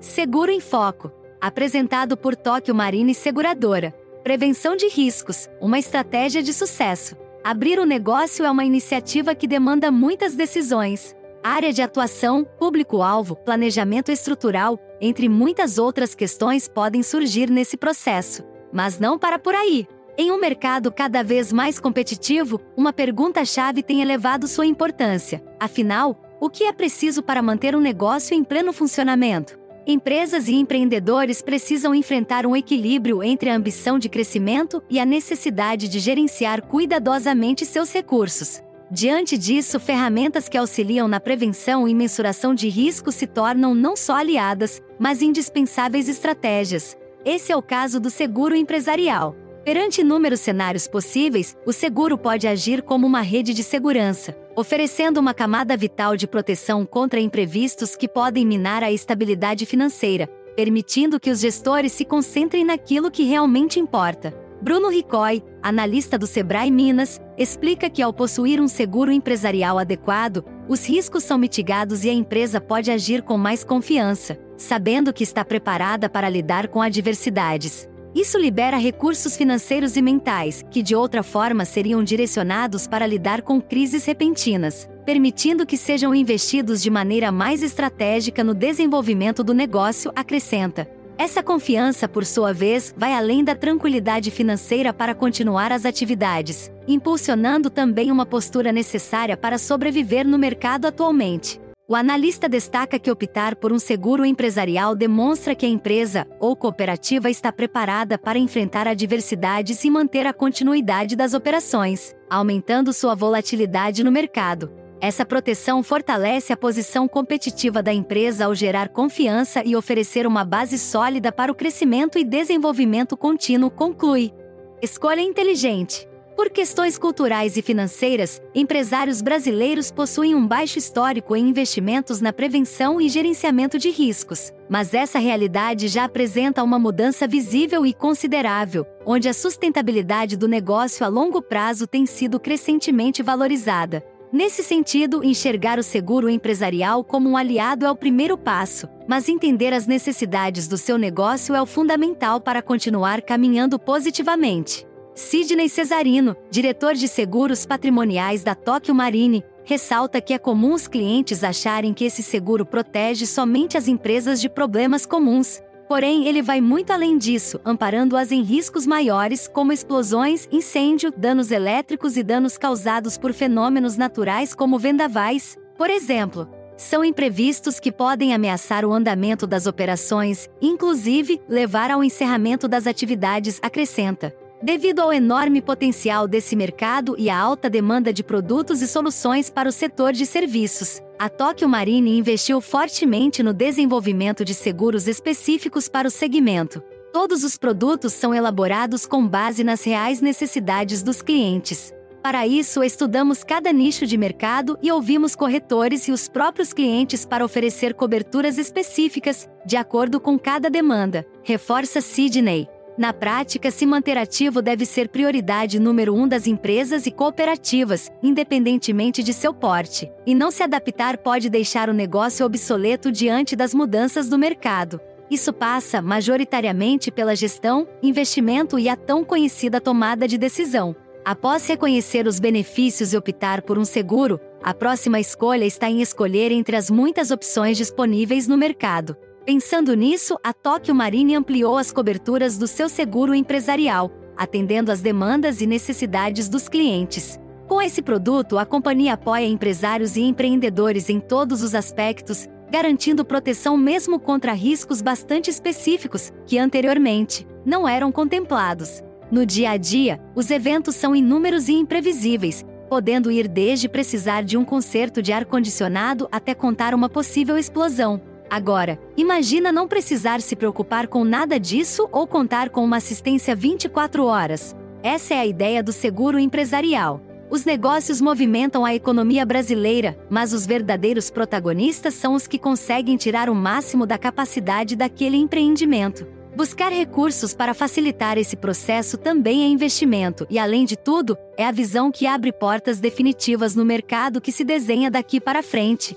Seguro em Foco. Apresentado por Tóquio Marine Seguradora. Prevenção de riscos, uma estratégia de sucesso. Abrir um negócio é uma iniciativa que demanda muitas decisões. Área de atuação, público-alvo, planejamento estrutural, entre muitas outras questões podem surgir nesse processo. Mas não para por aí. Em um mercado cada vez mais competitivo, uma pergunta-chave tem elevado sua importância. Afinal, o que é preciso para manter um negócio em pleno funcionamento? Empresas e empreendedores precisam enfrentar um equilíbrio entre a ambição de crescimento e a necessidade de gerenciar cuidadosamente seus recursos. Diante disso, ferramentas que auxiliam na prevenção e mensuração de riscos se tornam não só aliadas, mas indispensáveis estratégias. Esse é o caso do seguro empresarial. Perante inúmeros cenários possíveis, o seguro pode agir como uma rede de segurança, oferecendo uma camada vital de proteção contra imprevistos que podem minar a estabilidade financeira, permitindo que os gestores se concentrem naquilo que realmente importa. Bruno Ricói, analista do Sebrae Minas, explica que ao possuir um seguro empresarial adequado, os riscos são mitigados e a empresa pode agir com mais confiança, sabendo que está preparada para lidar com adversidades. Isso libera recursos financeiros e mentais, que de outra forma seriam direcionados para lidar com crises repentinas, permitindo que sejam investidos de maneira mais estratégica no desenvolvimento do negócio, acrescenta. Essa confiança, por sua vez, vai além da tranquilidade financeira para continuar as atividades, impulsionando também uma postura necessária para sobreviver no mercado atualmente. O analista destaca que optar por um seguro empresarial demonstra que a empresa ou cooperativa está preparada para enfrentar adversidades e manter a continuidade das operações, aumentando sua volatilidade no mercado. Essa proteção fortalece a posição competitiva da empresa ao gerar confiança e oferecer uma base sólida para o crescimento e desenvolvimento contínuo, conclui. Escolha inteligente. Por questões culturais e financeiras, empresários brasileiros possuem um baixo histórico em investimentos na prevenção e gerenciamento de riscos, mas essa realidade já apresenta uma mudança visível e considerável, onde a sustentabilidade do negócio a longo prazo tem sido crescentemente valorizada. Nesse sentido, enxergar o seguro empresarial como um aliado é o primeiro passo, mas entender as necessidades do seu negócio é o fundamental para continuar caminhando positivamente. Sidney Cesarino, diretor de seguros patrimoniais da Tóquio Marine, ressalta que é comum os clientes acharem que esse seguro protege somente as empresas de problemas comuns. Porém, ele vai muito além disso, amparando-as em riscos maiores, como explosões, incêndio, danos elétricos e danos causados por fenômenos naturais como vendavais, por exemplo. São imprevistos que podem ameaçar o andamento das operações, inclusive levar ao encerramento das atividades, acrescenta. Devido ao enorme potencial desse mercado e à alta demanda de produtos e soluções para o setor de serviços, a Tokyo Marine investiu fortemente no desenvolvimento de seguros específicos para o segmento. Todos os produtos são elaborados com base nas reais necessidades dos clientes. Para isso, estudamos cada nicho de mercado e ouvimos corretores e os próprios clientes para oferecer coberturas específicas, de acordo com cada demanda, reforça Sidney. Na prática, se manter ativo deve ser prioridade número um das empresas e cooperativas, independentemente de seu porte. E não se adaptar pode deixar o negócio obsoleto diante das mudanças do mercado. Isso passa, majoritariamente, pela gestão, investimento e a tão conhecida tomada de decisão. Após reconhecer os benefícios e optar por um seguro, a próxima escolha está em escolher entre as muitas opções disponíveis no mercado. Pensando nisso, a Tóquio Marine ampliou as coberturas do seu seguro empresarial, atendendo às demandas e necessidades dos clientes. Com esse produto, a companhia apoia empresários e empreendedores em todos os aspectos, garantindo proteção mesmo contra riscos bastante específicos que anteriormente não eram contemplados. No dia a dia, os eventos são inúmeros e imprevisíveis, podendo ir desde precisar de um conserto de ar-condicionado até contar uma possível explosão. Agora, imagina não precisar se preocupar com nada disso ou contar com uma assistência 24 horas. Essa é a ideia do seguro empresarial. Os negócios movimentam a economia brasileira, mas os verdadeiros protagonistas são os que conseguem tirar o máximo da capacidade daquele empreendimento. Buscar recursos para facilitar esse processo também é investimento e, além de tudo, é a visão que abre portas definitivas no mercado que se desenha daqui para frente.